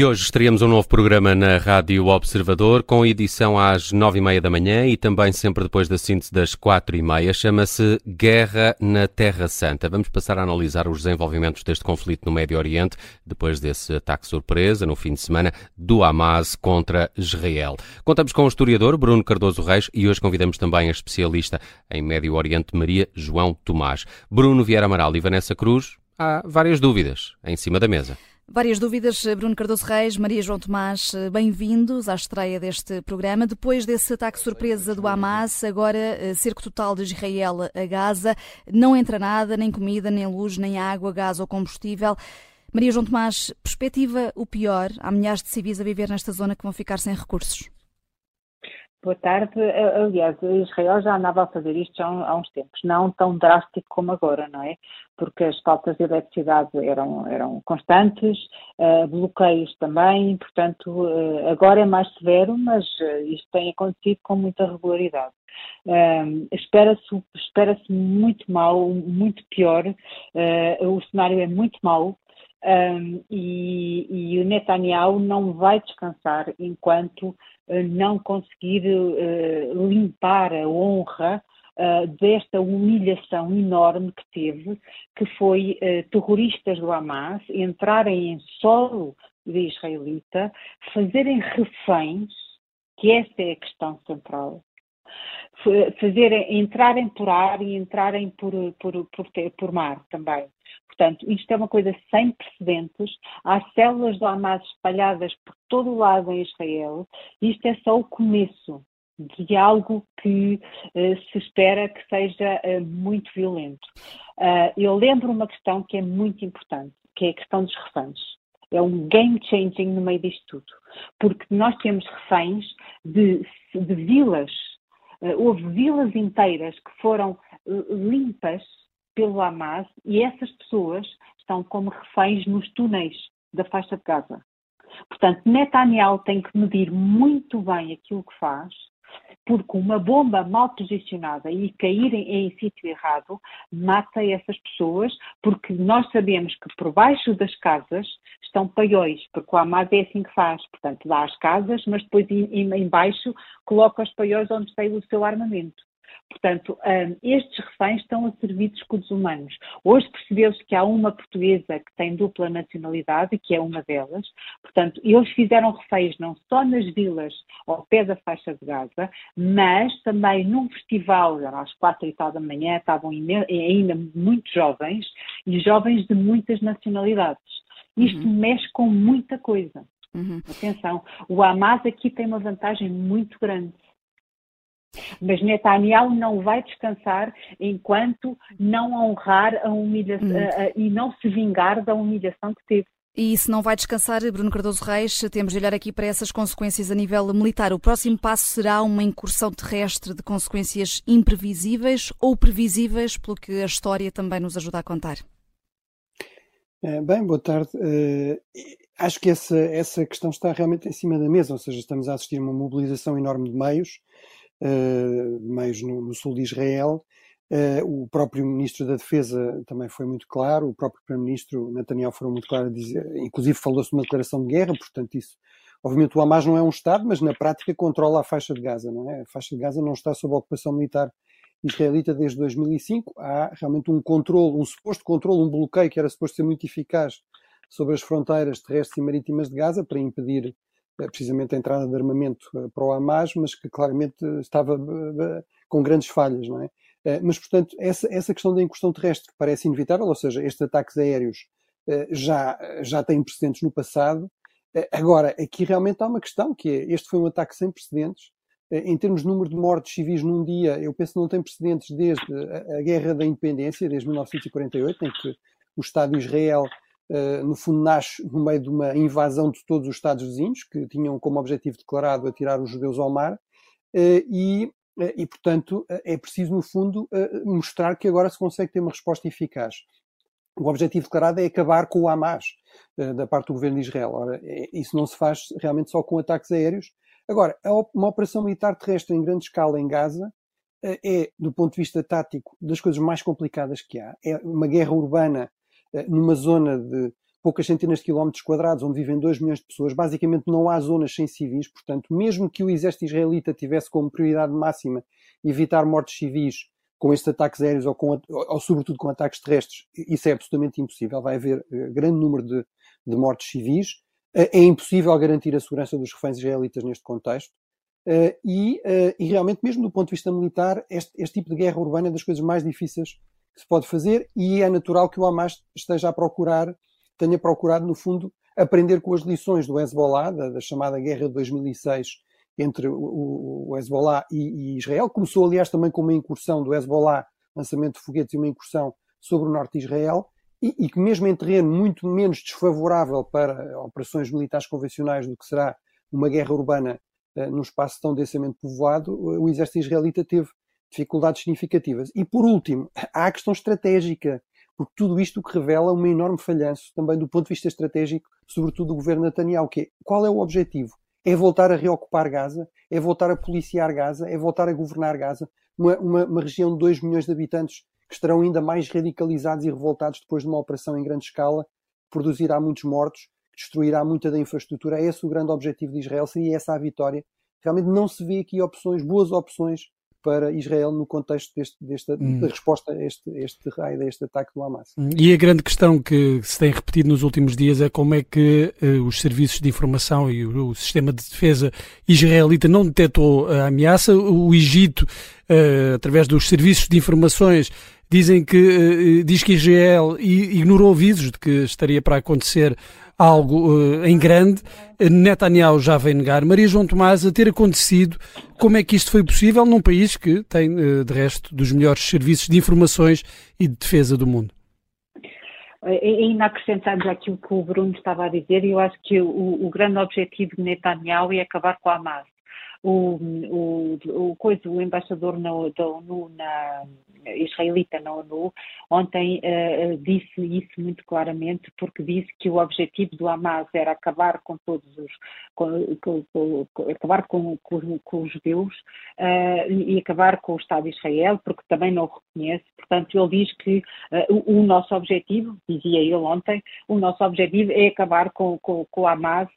E hoje estreamos um novo programa na Rádio Observador, com edição às nove e meia da manhã e também sempre depois da síntese das quatro e meia. Chama-se Guerra na Terra Santa. Vamos passar a analisar os desenvolvimentos deste conflito no Médio Oriente, depois desse ataque surpresa no fim de semana do Hamas contra Israel. Contamos com o historiador Bruno Cardoso Reis e hoje convidamos também a especialista em Médio Oriente Maria João Tomás. Bruno Vieira Amaral e Vanessa Cruz, há várias dúvidas em cima da mesa. Várias dúvidas, Bruno Cardoso Reis, Maria João Tomás, bem-vindos à estreia deste programa. Depois desse ataque surpresa do Hamas, agora eh, cerco total de Israel a Gaza, não entra nada, nem comida, nem luz, nem água, gás ou combustível. Maria João Tomás, perspectiva o pior? Há milhares de civis a viver nesta zona que vão ficar sem recursos. Boa tarde. Aliás, Israel já andava a fazer isto há uns tempos, não tão drástico como agora, não é? Porque as faltas de eletricidade eram, eram constantes, uh, bloqueios também, portanto, uh, agora é mais severo, mas uh, isto tem acontecido com muita regularidade. espera-se espera muito mal, muito pior, o cenário é muito mau, um, e, e, o Netanyahu não vai descansar enquanto uh, não conseguir uh, limpar a honra uh, desta humilhação enorme que teve, que foi terroristas do Hamas entrarem em solo israelita, fazerem reféns, que essa é a questão central, fazer, entrarem por ar e entrarem por, por, por, por mar também. Portanto, isto é uma coisa sem precedentes. Há células do Hamas espalhadas por todo o lado em Israel. Isto é só o começo de algo que uh, se espera que seja uh, muito violento. Uh, eu lembro uma questão que é muito importante, que é a questão dos reféns. É um game changing no meio disto tudo. Porque nós temos reféns de, de vilas Uh, houve vilas inteiras que foram uh, limpas pelo Hamas e essas pessoas estão como reféns nos túneis da faixa de Gaza. Portanto, Netanyahu tem que medir muito bem aquilo que faz porque uma bomba mal posicionada e cair em, em sítio errado mata essas pessoas, porque nós sabemos que por baixo das casas estão paióis, porque o Hamas é assim que faz, portanto dá as casas, mas depois em, em baixo coloca os paióis onde tem o seu armamento. Portanto, um, estes reféns estão a servir de escudos humanos. Hoje percebeu-se que há uma portuguesa que tem dupla nacionalidade, que é uma delas. Portanto, eles fizeram reféns não só nas vilas ao pé da faixa de Gaza, mas também num festival, às quatro e tal da manhã, estavam ainda muito jovens, e jovens de muitas nacionalidades. Isto uhum. mexe com muita coisa. Uhum. Atenção, o Hamas aqui tem uma vantagem muito grande mas Netanyahu não vai descansar enquanto não honrar a humilhação hum. e não se vingar da humilhação que teve. E se não vai descansar, Bruno Cardoso Reis, temos de olhar aqui para essas consequências a nível militar. O próximo passo será uma incursão terrestre de consequências imprevisíveis ou previsíveis, pelo que a história também nos ajuda a contar? É, bem, boa tarde. Uh, acho que essa, essa questão está realmente em cima da mesa, ou seja, estamos a assistir a uma mobilização enorme de meios meios no, no, sul de Israel. Uh, o próprio Ministro da Defesa também foi muito claro, o próprio Primeiro-Ministro Netanyahu foram muito claro a dizer, inclusive falou-se de uma declaração de guerra, portanto isso, obviamente o Hamas não é um Estado, mas na prática controla a faixa de Gaza, não é? A faixa de Gaza não está sob ocupação militar israelita desde 2005, há realmente um controle, um suposto controle, um bloqueio que era suposto ser muito eficaz sobre as fronteiras terrestres e marítimas de Gaza para impedir precisamente a entrada de armamento eh, para o Hamas, mas que claramente estava eh, com grandes falhas, não é? Eh, mas, portanto, essa, essa questão da incursão terrestre parece inevitável, ou seja, estes ataques aéreos já, já têm precedentes no passado. Agora, aqui realmente há uma questão, que é, este foi um ataque sem precedentes, em termos de número de mortes civis num dia, eu penso que não tem precedentes desde a Guerra da Independência, desde 1948, em que o Estado de Israel no fundo, nasce no meio de uma invasão de todos os Estados vizinhos, que tinham como objetivo declarado atirar os judeus ao mar, uh, e, uh, e, portanto, é preciso, no fundo, mostrar que agora se consegue ter uma resposta eficaz. O objetivo declarado é acabar com o Hamas, da parte do governo de Israel. Ora, é, isso não se faz realmente só com ataques aéreos. Agora, uma operação militar terrestre em grande escala em Gaza é, do ponto de vista tático, das coisas mais complicadas que há. É uma guerra urbana eh, numa zona de poucas centenas de quilómetros quadrados, onde vivem 2 milhões de pessoas, basicamente não há zonas sem civis, portanto, mesmo que o exército israelita tivesse como prioridade máxima evitar mortes civis com estes ataques aéreos ou, com, ou, sobretudo com ataques terrestres, isso é absolutamente impossível, vai haver uh, grande número de, de mortes civis, uh, é impossível garantir a segurança dos reféns israelitas neste contexto, uh, e, e, realmente, mesmo do ponto de vista militar, este, este tipo de guerra urbana é das coisas mais difíceis que se pode fazer, e é natural que o Hamas esteja a procurar tenha procurado, no fundo, aprender com as lições do Hezbollah, da, da chamada Guerra de 2006 entre o, o Hezbollah e, e, Israel. Começou, aliás, também com uma incursão do Hezbollah, lançamento de foguetes e uma incursão sobre o norte de Israel, e, e que mesmo em terreno muito menos desfavorável para operações militares convencionais do que será uma guerra urbana uh, num espaço tão densamente povoado, o exército israelita teve dificuldades significativas. E por último, há a questão estratégica porque tudo isto que revela uma enorme falhanço também do ponto de vista estratégico, sobretudo do governo Netanyahu, que é, qual é o objetivo? É voltar a reocupar Gaza? É voltar a policiar Gaza? É voltar a governar Gaza? Uma, uma, uma região de 2 milhões de habitantes que estarão ainda mais radicalizados e revoltados depois de uma operação em grande escala, produzirá muitos mortos, destruirá muita da infraestrutura. É esse o grande objetivo de Israel, seria essa a vitória. Realmente não se vê aqui opções, boas opções para Israel no contexto deste, desta hum. resposta a este, este raio, a este ataque do Hamas. Hum. E a grande questão que se tem repetido nos últimos dias é como é que uh, os serviços de informação e o, o, sistema de defesa israelita não detectou a ameaça. O Egito, uh, através dos serviços de informações, dizem que uh, diz que Israel ignorou avisos de que estaria para acontecer algo uh, em grande. Netanyahu já vem negar. Maria João Tomás, a ter acontecido, como é que isto foi possível num país que tem, de resto, dos melhores serviços de informações e de defesa do mundo? Ainda acrescentando aquilo que o Bruno estava a dizer, eu acho que o, o grande objetivo de Netanyahu é acabar com a Hamas o, o, o, coisa, o embaixador na, da ONU, na, israelita na ONU, ontem uh, disse isso muito claramente, porque disse que o objetivo do Hamas era acabar com todos os. Com, com, com, acabar com, os judeus uh, e acabar com o Estado de Israel, porque também não o reconhece. Portanto, ele diz que uh, o, o, nosso objetivo, dizia ele ontem, o nosso objetivo é acabar com, com, o Hamas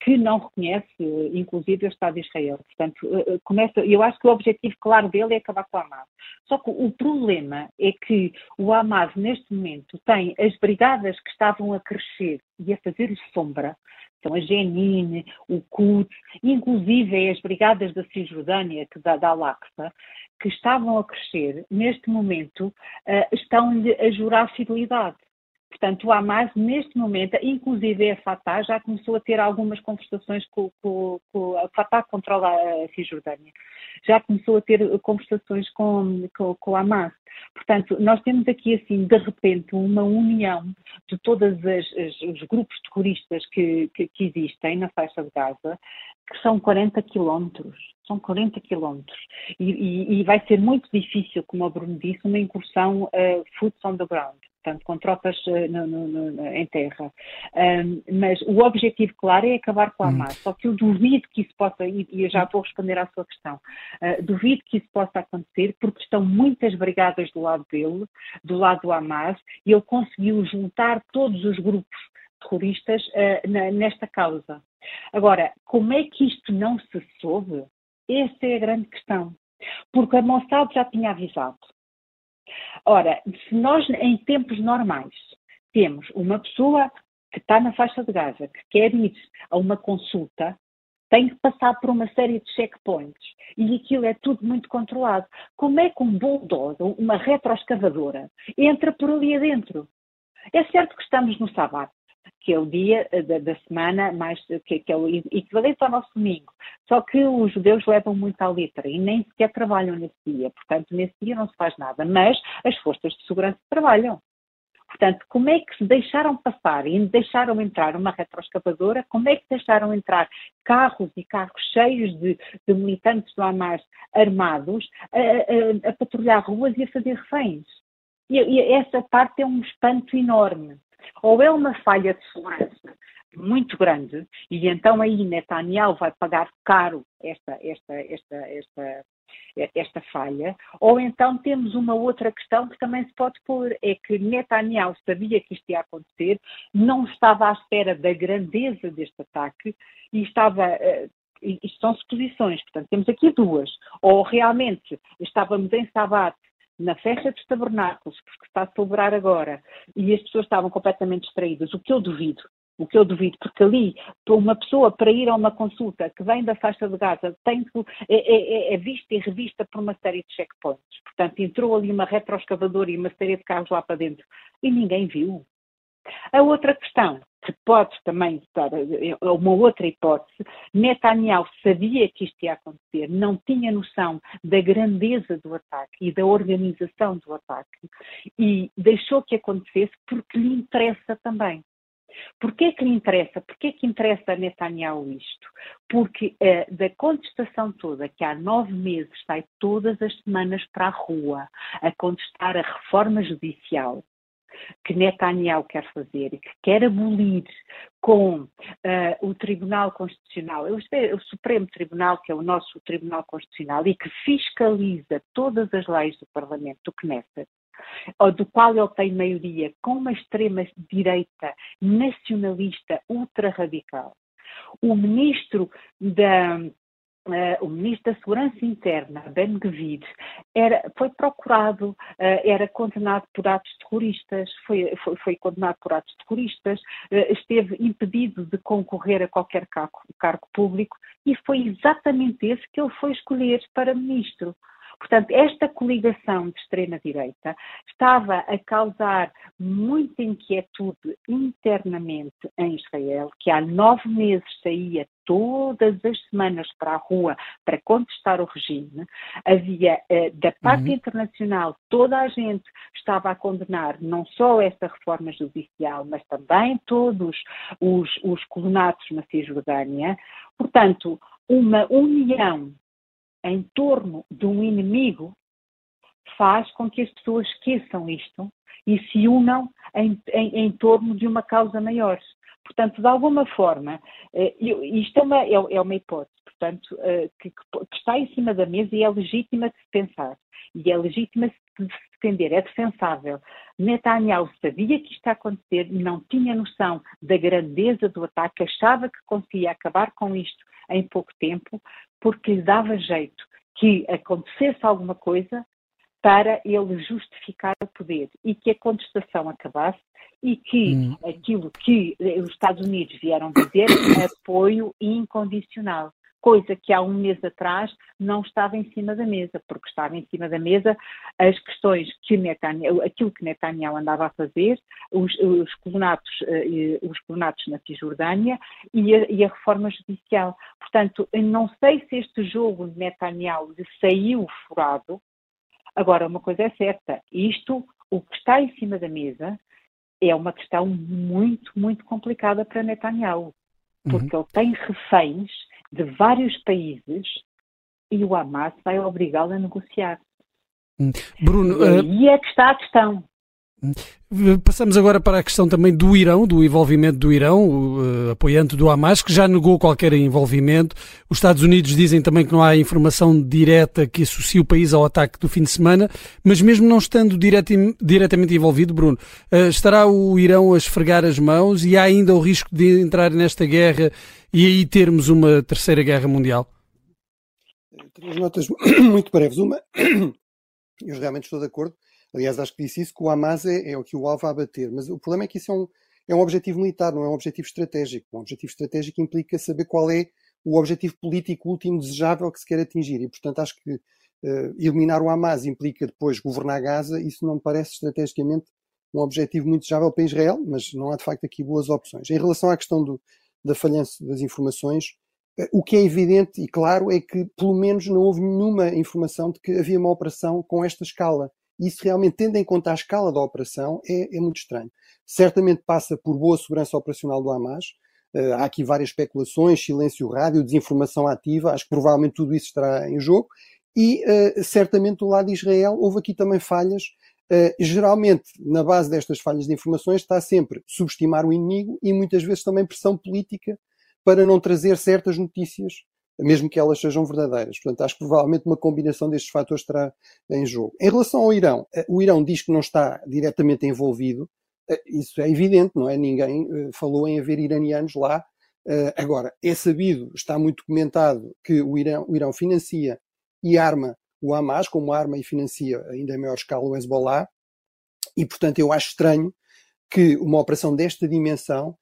que não reconhece, inclusive, o Estado de Israel. Portanto, começa, eu acho que o objetivo claro dele é acabar com o Hamas. Só que o problema é que o Hamas, neste momento, tem as brigadas que estavam a crescer e a fazer sombra, são a Jenin, o Quds, inclusive as brigadas da Cisjordânia, que da, da Al-Aqsa, que estavam a crescer, neste momento, uh, estão-lhe a jurar fidelidade. Portanto, o Hamas, neste momento, inclusive a Fatah, já começou a ter algumas conversações com, com, com a Fatah controla a Cisjordânia, já começou a ter conversações com, com, com o Hamas. Portanto, nós temos aqui, assim, de repente, uma união de todos os grupos terroristas que, que, que existem na faixa de Gaza, que são 40 quilómetros. São 40 quilómetros. E, e, e, vai ser muito difícil, como o Bruno disse, uma incursão uh, foot on the ground portanto, com tropas uh, no, no, no, em terra. Um, mas o objetivo, claro, é acabar com a hum. Hamas. Só que eu duvido que isso possa, e, e eu já vou responder à sua questão, uh, duvido que isso possa acontecer, porque estão muitas brigadas do lado dele, do lado do Hamas, e ele conseguiu juntar todos os grupos terroristas uh, na, nesta causa. Agora, como é que isto não se soube? Essa é a grande questão. Porque a Mossad já tinha avisado. Ora, se nós em tempos normais temos uma pessoa que está na faixa de Gaza, que quer ir a uma consulta, tem que passar por uma série de checkpoints e aquilo é tudo muito controlado. Como é que um bulldozer, uma retroescavadora, entra por ali adentro? É certo que estamos no sábado, que é o dia eh, da, da semana mais que, que, é o equivalente ao nosso domingo. Só que os judeus levam muito à letra e nem sequer trabalham nesse dia. Portanto, nesse dia não se faz nada. Mas as forças de segurança trabalham. Portanto, como é que se deixaram passar e deixaram entrar uma retroescavadora? Como é que deixaram entrar carros e carros cheios de, de militantes do Hamas armados a, a, a, patrulhar ruas e a fazer reféns? E essa parte é um espanto enorme. Ou é uma falha de segurança muito grande e então aí Netanyahu vai pagar caro esta, esta, esta, esta, esta falha, ou então temos uma outra questão que também se pode pôr, é que Netanyahu sabia que isto ia acontecer, não estava à espera da grandeza deste ataque e estava eh, isto são suposições, portanto, temos aqui duas. Ou realmente estávamos em Sabat, na festa dos tabernáculos, porque está a celebrar agora, e as pessoas estavam completamente distraídas, o que eu duvido, o que eu duvido, porque ali, uma pessoa para ir a uma consulta que vem da faixa de Gaza, tem que, é, é, é, é vista e revista por uma série de checkpoints. Portanto, entrou ali uma retroescavadora e uma série de carros lá para dentro e ninguém viu. A outra questão, que pode também estar, é uma outra hipótese, Netanyahu sabia que isto ia acontecer, não tinha noção da grandeza do ataque e da organização do ataque e deixou que acontecesse porque lhe interessa também. Porquê que lhe interessa? Porquê que interessa a Netanyahu isto? Porque uh, da contestação toda, que há nove meses sai todas as semanas para a rua a contestar a reforma judicial, que Netanyahu quer fazer e que quer abolir com uh, o Tribunal Constitucional, o Supremo Tribunal, que é o nosso Tribunal Constitucional, e que fiscaliza todas as leis do Parlamento, do Knesset, do qual ele tem maioria, com uma extrema-direita nacionalista ultra-radical. O ministro da, Uh, o ministro da Segurança Interna, Ben Gvir, era, foi procurado, uh, era condenado por atos terroristas, foi, foi, foi condenado por atos terroristas, uh, esteve impedido de concorrer a qualquer cargo, cargo público e foi exatamente esse que ele foi escolher para ministro. Portanto, esta coligação de extrema-direita estava a causar muita inquietude internamente em Israel, que há nove meses saía todas as semanas para a rua para contestar o regime. Havia, eh, da parte uhum. internacional, toda a gente estava a condenar não só esta reforma judicial, mas também todos os, os colonatos na Cisjordânia. Portanto, uma união em torno de um inimigo faz com que as pessoas esqueçam isto e se unam em, em, em torno de uma causa maior. Portanto, de alguma forma, eh, isto é uma, é, é uma hipótese, portanto, eh, que, que, está em cima da mesa e é legítima de se pensar. E é legítima de se defender, é defensável. Netanyahu sabia que isto ia acontecer, não tinha noção da grandeza do ataque, achava que conseguia acabar com isto em pouco tempo, porque lhe dava jeito que acontecesse alguma coisa para ele justificar o poder e que a contestação acabasse e que hum. aquilo que os Estados Unidos vieram dizer apoio incondicional coisa que há um mês atrás não estava em cima da mesa, porque estava em cima da mesa as questões que Netanyahu, aquilo que Netanyahu andava a fazer, os, os colonatos, uh, os colonatos na Cisjordânia e a, e a, reforma judicial. Portanto, não sei se este jogo de Netanyahu lhe saiu furado. Agora, uma coisa é certa, isto, o que está em cima da mesa, é uma questão muito, muito complicada para Netanyahu, porque uhum. ele tem reféns de vários países e o Hamas vai obrigá-lo a negociar. Hum. Bruno, e aí uh... é que está a questão. Passamos agora para a questão também do Irão, do envolvimento do Irão, uh, apoiante do Hamas, que já negou qualquer envolvimento. Os Estados Unidos dizem também que não há informação direta que associe o país ao ataque do fim de semana, mas mesmo não estando direto, diretamente envolvido, Bruno, uh, estará o Irão a esfregar as mãos e há ainda o risco de entrar nesta guerra e aí termos uma terceira guerra mundial? Três notas muito breves. Uma, eu realmente estou de acordo, aliás, acho que disse isso, que o Hamas é, é o que o alvo a bater, mas o problema é que isso é um, é um objetivo militar, não é um objetivo estratégico. Um objetivo estratégico implica saber qual é o objetivo político último desejável que se quer atingir, e portanto acho que uh, eliminar o Hamas implica depois governar Gaza, isso não me parece estrategicamente um objetivo muito desejável para Israel, mas não há de facto aqui boas opções. Em relação à questão do, da falhança das informações, eh, o que é evidente e claro é que, pelo menos, não houve nenhuma informação de que havia uma operação com esta escala. Isso realmente, tendo em conta a escala da operação, é, é muito estranho. Certamente passa por boa segurança operacional do Hamas. Uh, há aqui várias especulações, silêncio rádio, desinformação ativa. Acho que provavelmente tudo isso estará em jogo. E uh, certamente do lado de Israel houve aqui também falhas Uh, geralmente, na base destas falhas de informações, está sempre subestimar o inimigo e muitas vezes também pressão política para não trazer certas notícias, mesmo que elas sejam verdadeiras. Portanto, acho que provavelmente uma combinação destes fatores estará em jogo. Em relação ao Irão, uh, o Irão diz que não está diretamente envolvido. Uh, isso é evidente, não é? Ninguém falou em haver iranianos lá. agora, é sabido, está muito comentado, que o Irão, o Irão financia e arma o Hamas como arma e financia ainda em maior escala o Hezbollah, e portanto eu acho estranho que uma operação desta dimensão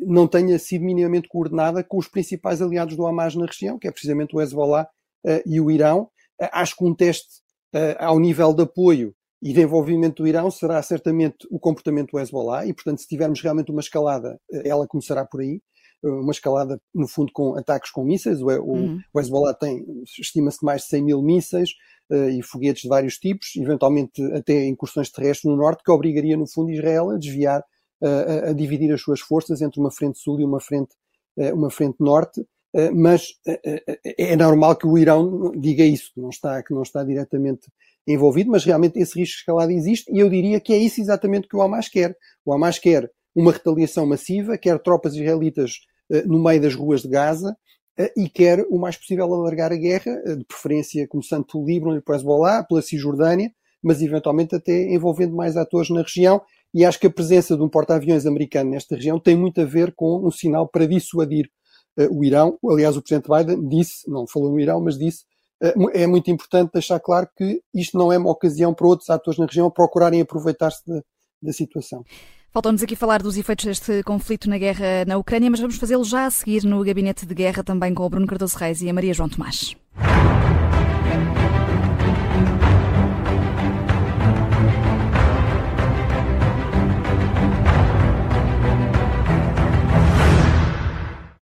não tenha sido minimamente coordenada com os principais aliados do Hamas na região, que é precisamente o Hezbollah uh, e o Irão. Uh, acho que um teste ao nível de apoio e de envolvimento do Irão será certamente o comportamento do Hezbollah, e portanto se tivermos realmente uma escalada, ela começará por aí uma escalada, no fundo, com ataques com mísseis. O, uhum. o Hezbollah tem, estima-se, mais de 100 mil mísseis e foguetes de vários tipos, eventualmente até incursões terrestres no norte, que obrigaria, no fundo, Israel a desviar, a, a, dividir as suas forças entre uma frente sul e uma frente, uh, uma frente norte. mas é normal que o Irão diga isso, que não está, que não está diretamente envolvido, mas realmente esse risco de escalada existe e eu diria que é isso exatamente que o Hamas quer. O Hamas quer uma retaliação massiva, quer tropas israelitas eh, no meio das ruas de Gaza eh, e quer o mais possível alargar a guerra, eh, de preferência começando pelo Líbano e pelo Hezbollah, pela Cisjordânia, mas eventualmente até envolvendo mais atores na região. E acho que a presença de um porta-aviões americano nesta região tem muito a ver com um sinal para dissuadir uh, o Irão. Aliás, o presidente Biden disse, não falou no Irão, mas disse, uh, é muito importante deixar claro que isto não é uma ocasião para outros atores na região procurarem aproveitar-se da situação. Faltam-nos aqui falar dos efeitos deste conflito na guerra na Ucrânia, mas vamos fazê-lo já a seguir no Gabinete de Guerra, também com o Bruno Cardoso Reis e a Maria João Tomás.